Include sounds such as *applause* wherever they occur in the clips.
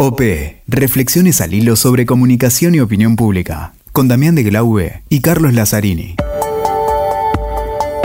OP, Reflexiones al hilo sobre comunicación y opinión pública, con Damián de Glaube y Carlos Lazzarini.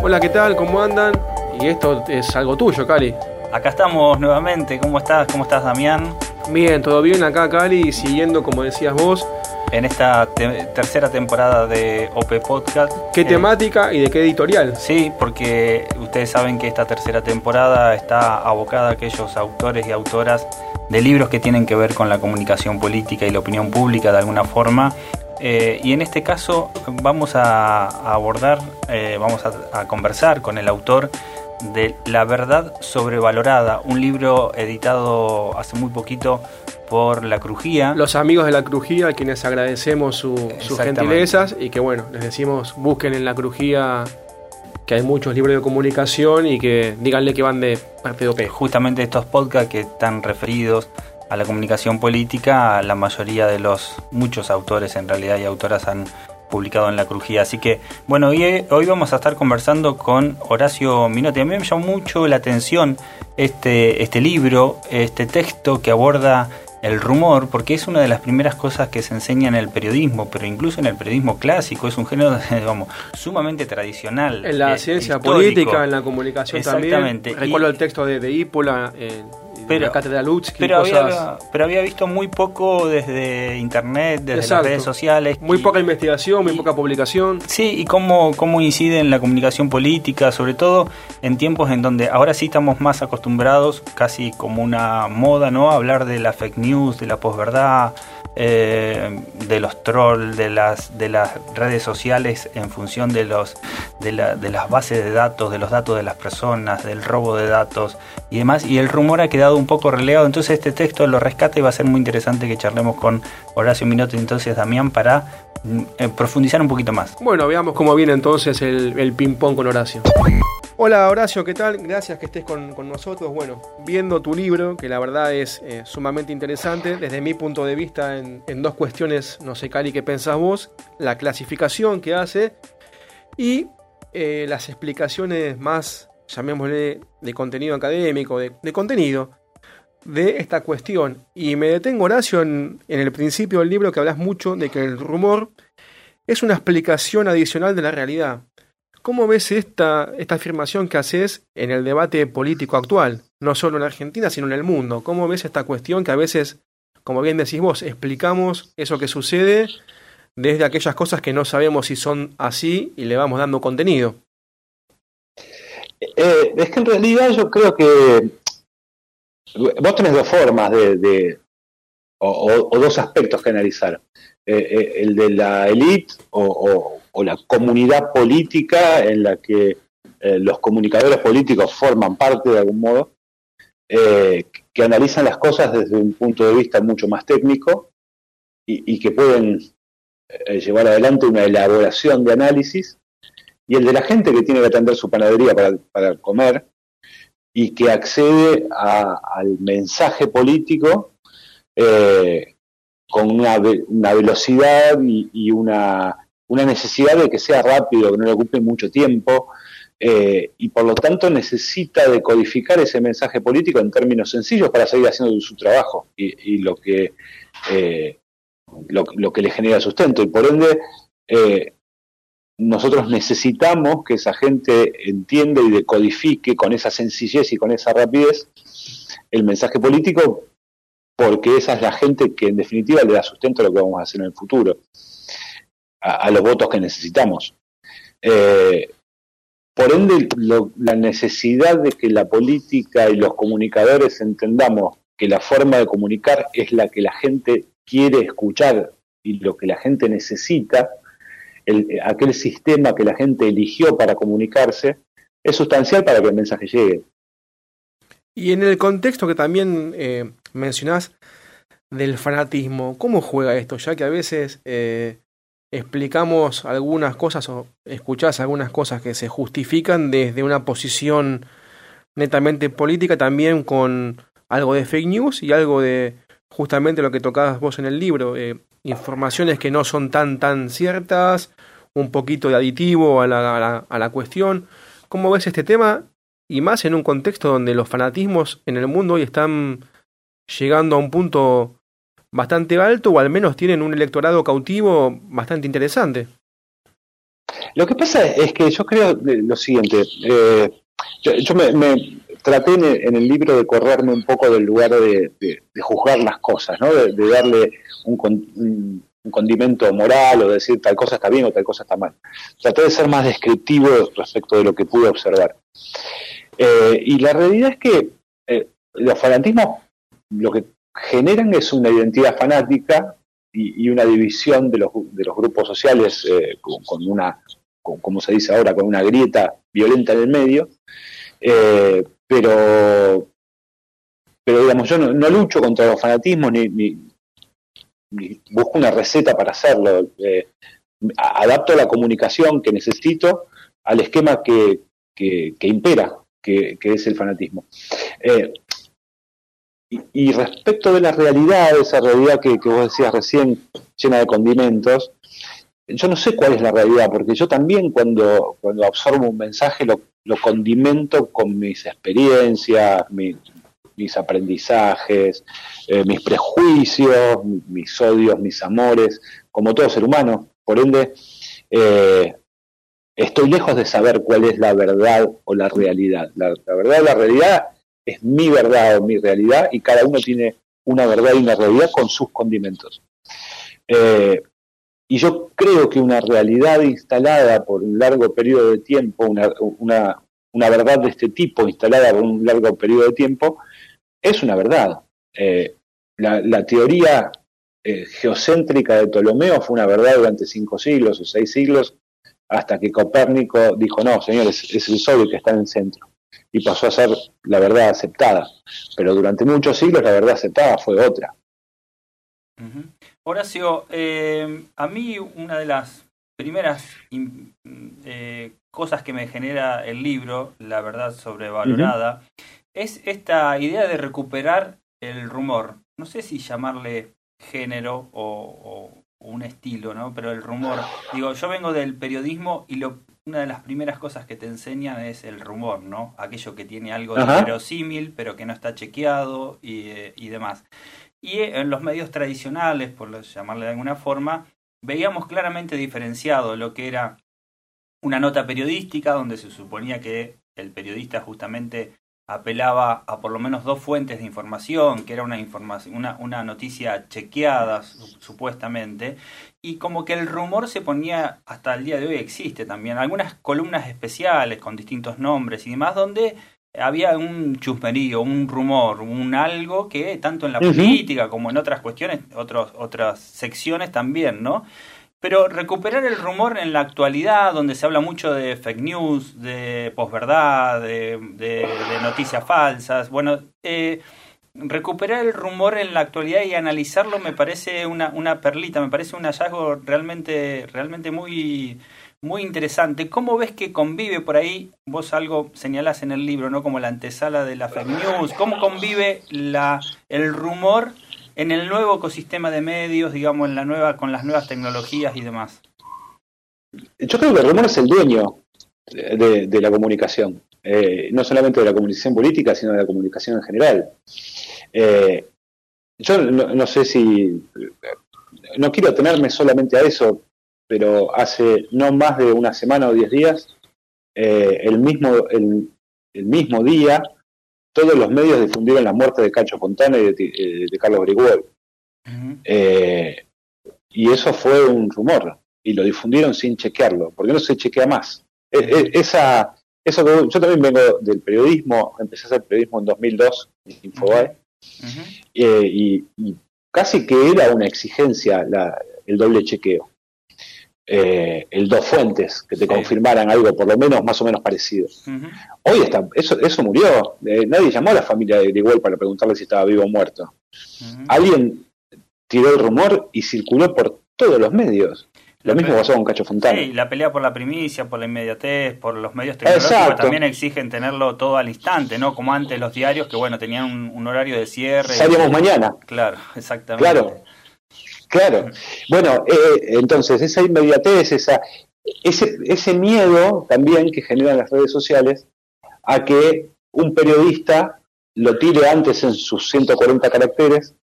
Hola, ¿qué tal? ¿Cómo andan? Y esto es algo tuyo, Cali. Acá estamos nuevamente. ¿Cómo estás? ¿Cómo estás, Damián? Bien, todo bien acá, Cali, siguiendo, como decías vos, En esta te- tercera temporada de OP Podcast. ¿qué Eh, temática y de qué editorial? Sí, porque ustedes saben que esta tercera temporada está abocada a aquellos autores y autoras de libros que tienen que ver con la comunicación política y la opinión pública de alguna forma. Eh, y en este caso vamos a, a abordar, eh, vamos a, a conversar con el autor de La verdad sobrevalorada, un libro editado hace muy poquito por La Crujía. Los amigos de la Crujía, a quienes agradecemos su- sus gentilezas y que bueno, les decimos busquen en la Crujía que hay muchos libros de comunicación y que díganle que van de parte de OP. justamente estos podcasts que están referidos a la comunicación política, la mayoría de los, muchos autores en realidad y autoras han publicado en La Crujía. Así que, bueno, hoy, hoy vamos a estar conversando con Horacio Minotti. A mí me llamó mucho la atención este, este libro, este texto que aborda el rumor, porque es una de las primeras cosas que se enseña en el periodismo, pero incluso en el periodismo clásico, es un género, *laughs* digamos, sumamente tradicional. En la eh, ciencia histórico. política, en la comunicación Exactamente. también. Recuerdo Y- el texto de, de Ípola, eh, Pero- la cátedra Lutzky, Pero cosas... había, pero había visto muy poco desde internet, desde Exacto. las redes sociales. Muy y- poca investigación, muy y- poca publicación. Sí, y cómo, cómo incide en la comunicación política, sobre todo en tiempos en donde ahora sí estamos más acostumbrados, casi como una moda, ¿no? A hablar de la fake news, de la posverdad, eh, de los trolls, de las, de las redes sociales en función de, los, de, la- de las bases de datos, de los datos de las personas, del robo de datos y demás. Y el rumor ha quedado un poco relegado, entonces este texto lo rescata y va a ser muy interesante que charlemos con Horacio Minotti, entonces Damián, para mm, eh, profundizar un poquito más. Bueno, veamos cómo viene entonces el, el ping-pong con Horacio. Hola Horacio, ¿qué tal? Gracias que estés con, con nosotros. Bueno, viendo tu libro, que la verdad es eh, sumamente interesante, desde mi punto de vista en, en dos cuestiones, no sé Cali, ¿qué pensás vos? La clasificación que hace y eh, las explicaciones más, llamémosle, de contenido académico, de, de contenido de esta cuestión. Y me detengo, Horacio, en, en el principio del libro que hablas mucho de que el rumor es una explicación adicional de la realidad. ¿Cómo ves esta, esta afirmación que haces en el debate político actual? No solo en Argentina, sino en el mundo. ¿Cómo ves esta cuestión que a veces, como bien decís vos, explicamos eso que sucede desde aquellas cosas que no sabemos si son así y le vamos dando contenido? Eh, es que en realidad yo creo que vos tenés dos formas de, de- o, dos aspectos que analizar. Eh, eh, el de la élite o, la comunidad política en la que eh, los comunicadores políticos forman parte de algún modo, que analizan las cosas desde un punto de vista mucho más técnico y, que pueden llevar adelante una elaboración de análisis y el de la gente que tiene que atender su panadería para comer y que accede al mensaje político eh, con una, una velocidad y, una, una necesidad de que sea rápido, que no le ocupe mucho tiempo, eh, y por lo tanto necesita decodificar ese mensaje político en términos sencillos para seguir haciendo su trabajo y, lo que eh, lo, que le genera sustento. Y por ende, nosotros necesitamos que esa gente entienda y decodifique con esa sencillez y con esa rapidez el mensaje político, porque esa es la gente que en definitiva le da sustento a lo que vamos a hacer en el futuro, a, los votos que necesitamos. Eh, por ende, la necesidad de que la política y los comunicadores entendamos que la forma de comunicar es la que la gente quiere escuchar y lo que la gente necesita, el- aquel sistema que la gente eligió para comunicarse, es sustancial para que el mensaje llegue. Y en el contexto que también eh, mencionás del fanatismo, ¿cómo juega esto? Ya que a veces eh, explicamos algunas cosas o escuchás algunas cosas que se justifican desde una posición netamente política, también con algo de fake news y algo de justamente lo que tocabas vos en el libro, eh, informaciones que no son tan tan ciertas, un poquito de aditivo a la, a la, a la cuestión. ¿Cómo ves este tema? Y más en un contexto donde los fanatismos en el mundo hoy están llegando a un punto bastante alto o al menos tienen un electorado cautivo bastante interesante. Lo que pasa es que yo creo lo siguiente, eh, yo, me, traté en el, libro de correrme un poco del lugar de, juzgar las cosas, ¿no? de, darle un, condimento moral o decir tal cosa está bien o tal cosa está mal. Traté de ser más descriptivo respecto de lo que pude observar. Eh, y la realidad es que eh, los fanatismos lo que generan es una identidad fanática y, una división de los, grupos sociales eh, con, una, como se dice ahora, con una grieta violenta en el medio. Pero, pero digamos, yo no, lucho contra los fanatismos ni, busco una receta para hacerlo. adapto la comunicación que necesito al esquema que, que impera que, es el fanatismo. Eh, y, respecto de la realidad, esa realidad que, vos decías recién, llena de condimentos, yo no sé cuál es la realidad, porque yo también cuando, cuando absorbo un mensaje lo, condimento con mis experiencias, mis aprendizajes, eh, mis prejuicios, mis odios, mis amores, como todo ser humano. Por ende, eh, estoy lejos de saber cuál es la verdad o la realidad. La, verdad o la realidad es mi verdad o mi realidad y cada uno tiene una verdad y una realidad con sus condimentos. Eh, y yo creo que una realidad instalada por un largo periodo de tiempo, una, una, verdad de este tipo instalada por un largo periodo de tiempo, es una verdad. Eh, la, teoría eh, geocéntrica de Ptolomeo fue una verdad durante cinco siglos o seis siglos hasta que Copérnico dijo, no, señores, es el Sol el que está en el centro. Y pasó a ser la verdad aceptada. Pero durante muchos siglos la verdad aceptada fue otra. Horacio, eh, a mí una de las primeras eh, cosas que me genera el libro, La verdad sobrevalorada, es esta idea de recuperar el rumor. No sé si llamarle género o, un estilo, ¿no? Pero el rumor, digo, yo vengo del periodismo y lo, una de las primeras cosas que te enseñan es el rumor, ¿no? Aquello que tiene algo de verosímil, pero que no está chequeado y, eh, y demás. Y en los medios tradicionales, por llamarle de alguna forma, veíamos claramente diferenciado lo que era una nota periodística, donde se suponía que el periodista justamente apelaba a por lo menos dos fuentes de información, que era una, información, una, una noticia chequeada supuestamente, y como que el rumor se ponía, hasta el día de hoy existe también, algunas columnas especiales con distintos nombres y demás, donde había un chusmerío, un rumor, un algo que tanto en la política como en otras cuestiones, otros, otras secciones también, ¿no? Pero recuperar el rumor en la actualidad, donde se habla mucho de fake news, de posverdad, de, de, noticias falsas, bueno, eh, recuperar el rumor en la actualidad y analizarlo me parece una, una perlita, me parece un hallazgo realmente, realmente muy, muy interesante. ¿Cómo ves que convive por ahí? Vos algo señalás en el libro, ¿no? Como la antesala de la fake news. ¿Cómo convive el rumor en el nuevo ecosistema de medios, digamos, en la nueva, con las nuevas tecnologías y demás? Yo creo que el rumor es el dueño de, la comunicación, eh, no solamente de la comunicación política, sino de la comunicación en general. Eh, yo no, sé si, no quiero atenerme solamente a eso, pero hace no más de una semana o diez días, eh, el, mismo, el, el mismo día todos los medios difundieron la muerte de Cacho Fontana y de, eh, Carlos Grigüel. Eh, y eso fue un rumor, y lo difundieron sin chequearlo, porque no se chequea más. E, e, esa, eso yo también vengo del periodismo, empecé a hacer periodismo en 2002 en Infobae, eh, y, casi que era una exigencia el doble chequeo eh, el dos fuentes que te confirmaran algo por lo menos más o menos parecido. Hoy está, eso, eso murió. Eh, nadie llamó a la familia de igual para preguntarle si estaba vivo o muerto. Alguien tiró el rumor y circuló por todos los medios. Lo mismo pasó con Cacho Fontana. Sí, la pelea por la primicia, por la inmediatez, por los medios tecnológicos también exigen tenerlo todo al instante, ¿no? Como antes los diarios que, bueno, tenían un, horario de cierre. Salíamos mañana. Claro, exactamente. Claro. Claro. Bueno, eh, entonces esa inmediatez, esa, ese, ese miedo también que generan las redes sociales a que un periodista lo tire antes en sus 140 caracteres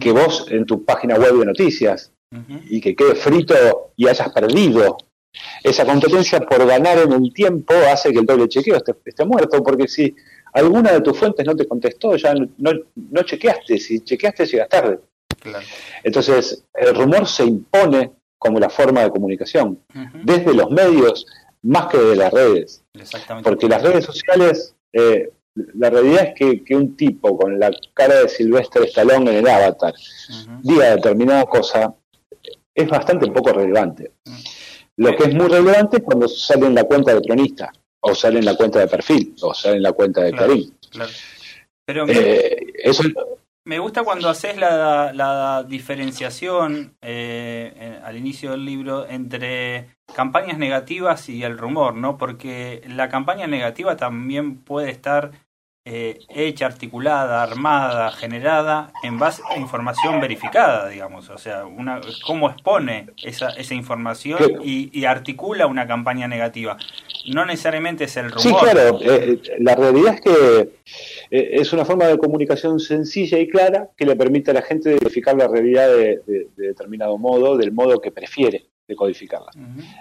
que vos en tu página web de noticias y que quede frito y hayas perdido. Esa competencia por ganar en el tiempo hace que el doble chequeo esté, muerto, porque si alguna de tus fuentes no te contestó, ya no, no chequeaste, si chequeaste llegas tarde. Entonces, el rumor se impone como la forma de comunicación, desde los medios más que de las redes. Porque las redes sociales, eh, la realidad es que, que, un tipo con la cara de Silvestre Stallone en el avatar diga determinada cosa, es bastante poco relevante. Lo que es muy relevante es cuando sale en la cuenta de cronista, o sale en la cuenta de perfil, o sale en la cuenta de claro, Pero eh, eso, me gusta cuando haces la, diferenciación eh, al inicio del libro entre campañas negativas y el rumor, ¿no? Porque la campaña negativa también puede estar eh, hecha, articulada, armada, generada en base a información verificada, digamos. O sea, una, cómo expone esa, esa información y, articula una campaña negativa. No necesariamente es el rumor. Sí, claro. Eh, la realidad es que eh, es una forma de comunicación sencilla y clara que le permite a la gente verificar la realidad de, determinado modo, del modo que prefiere decodificarla.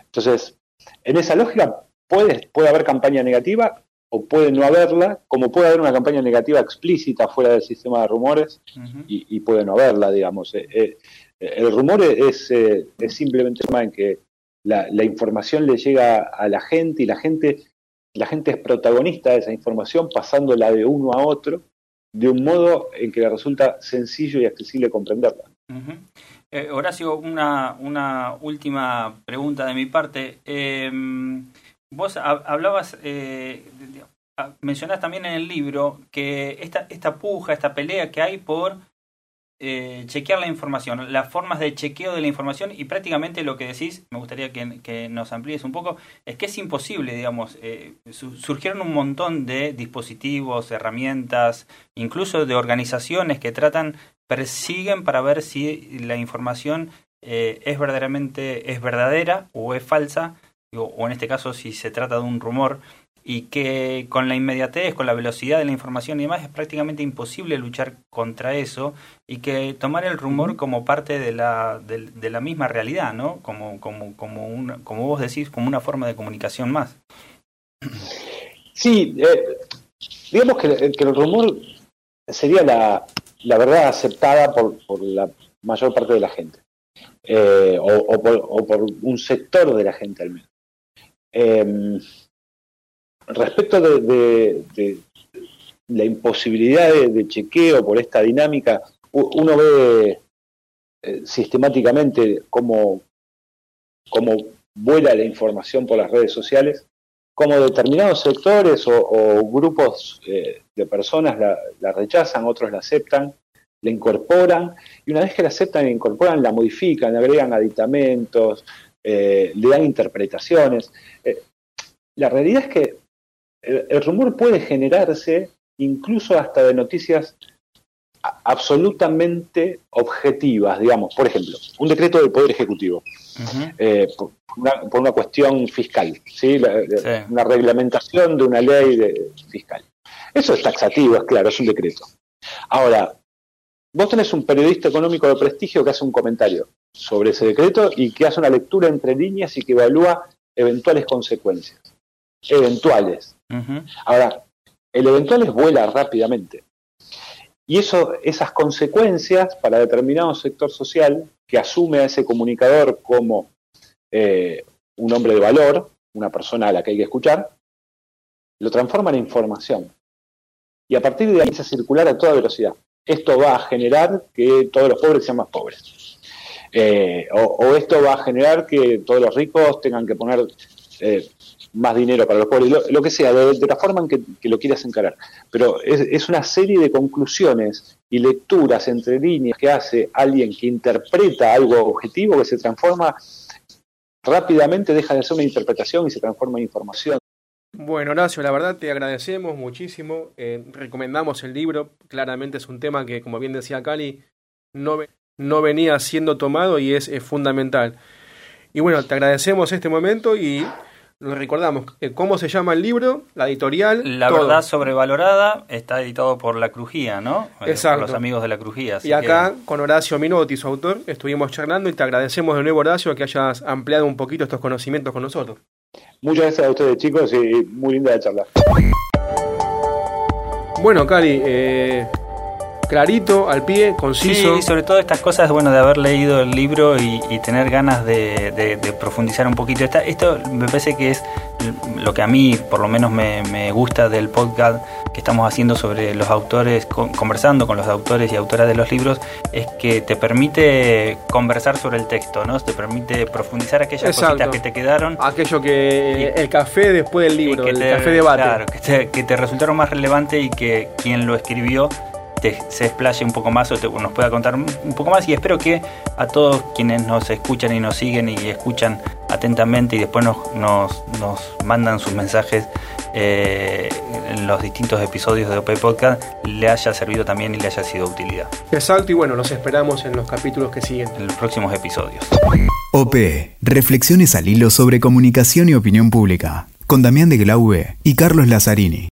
Entonces, en esa lógica puede, puede haber campaña negativa o puede no haberla, como puede haber una campaña negativa explícita fuera del sistema de rumores y, puede no haberla, digamos. Eh, eh, el rumor es, eh, es simplemente en que la, información le llega a la gente y la gente, la gente es protagonista de esa información pasándola de uno a otro de un modo en que le resulta sencillo y accesible comprenderla. Horacio, una, una última pregunta de mi parte. Em, Vos hablabas, eh, mencionás también en el libro que esta, esta puja, esta pelea que hay por eh, chequear la información, las formas de chequeo de la información y prácticamente lo que decís, me gustaría que, nos amplíes un poco, es que es imposible, digamos, eh, surgieron un montón de dispositivos, herramientas, incluso de organizaciones que tratan, persiguen para ver si la información eh, es verdaderamente, es verdadera o es falsa o en este caso si se trata de un rumor, y que con la inmediatez, con la velocidad de la información y demás es prácticamente imposible luchar contra eso y que tomar el rumor como parte de la, de, la misma realidad, ¿no? Como, como, como, una, como vos decís, como una forma de comunicación más. Sí, eh, digamos que, el rumor sería la, la verdad aceptada por, por, la mayor parte de la gente, eh, o, por, o por un sector de la gente al menos. Eh, respecto de, la imposibilidad de, chequeo por esta dinámica, uno ve eh, sistemáticamente cómo, cómo vuela la información por las redes sociales, cómo determinados sectores o, grupos eh, de personas la, rechazan, otros la aceptan, la incorporan, y una vez que la aceptan e incorporan, la modifican, agregan aditamentos, eh, le dan interpretaciones. la realidad es que el, rumor puede generarse incluso hasta de noticias absolutamente objetivas, digamos. Por ejemplo, un decreto del Poder Ejecutivo, eh, por, una, cuestión fiscal, ¿sí? una reglamentación de una ley de, fiscal. Eso es taxativo, es claro, es un decreto. Ahora, vos tenés un periodista económico de prestigio que hace un comentario sobre ese decreto y que hace una lectura entre líneas y que evalúa eventuales consecuencias. Eventuales. Ahora, el eventual es vuela rápidamente. Y eso, esas consecuencias para determinado sector social que asume a ese comunicador como eh, un hombre de valor, una persona a la que hay que escuchar, lo transforma en información. Y a partir de ahí empieza a circular a toda velocidad. Esto va a generar que todos los pobres sean más pobres. Eh, o, esto va a generar que todos los ricos tengan que poner eh, más dinero para los pobres, lo, que sea, de, la forma en que, lo quieras encarar. Pero es, una serie de conclusiones y lecturas entre líneas que hace alguien que interpreta algo objetivo que se transforma rápidamente, deja de ser una interpretación y se transforma en información. Bueno, Horacio, la verdad te agradecemos muchísimo. Eh, recomendamos el libro. Claramente es un tema que, como bien decía Cali, no, no venía siendo tomado y es fundamental. Y bueno, te agradecemos este momento y lo recordamos, eh, cómo se llama el libro, la editorial. La verdad sobrevalorada está editado por La Crujía, ¿no? Eh, Exacto. Por los amigos de La Crujía. y acá, con Horacio Minotti, su autor, estuvimos charlando y te agradecemos de nuevo, Horacio, que hayas ampliado un poquito estos conocimientos con nosotros. Muchas gracias a ustedes, chicos, y muy linda la charla. Bueno, Cali, eh, clarito, al pie, conciso. Sí, sobre todo estas cosas, bueno, de haber leído el libro y, tener ganas de, profundizar un poquito. esto me parece que es lo que a mí, por lo menos, me, gusta del podcast que estamos haciendo sobre los autores, conversando con los autores y autoras de los libros, es que te permite conversar sobre el texto, ¿no? Te permite profundizar aquellas cositas que te quedaron. Aquello que. el café después del libro, el café debate. Claro, que te, que te resultaron más relevante y que quien lo escribió se explaye un poco más o nos pueda contar un poco más y espero que a todos quienes nos escuchan y nos siguen y escuchan atentamente y después nos, nos, mandan sus mensajes eh, en los distintos episodios de OP Podcast le haya servido también y le haya sido de utilidad. Exacto y bueno, los esperamos en los capítulos que siguen. En los próximos episodios. OP, reflexiones al hilo sobre comunicación y opinión pública, con Damián de Glaube y Carlos Lazzarini.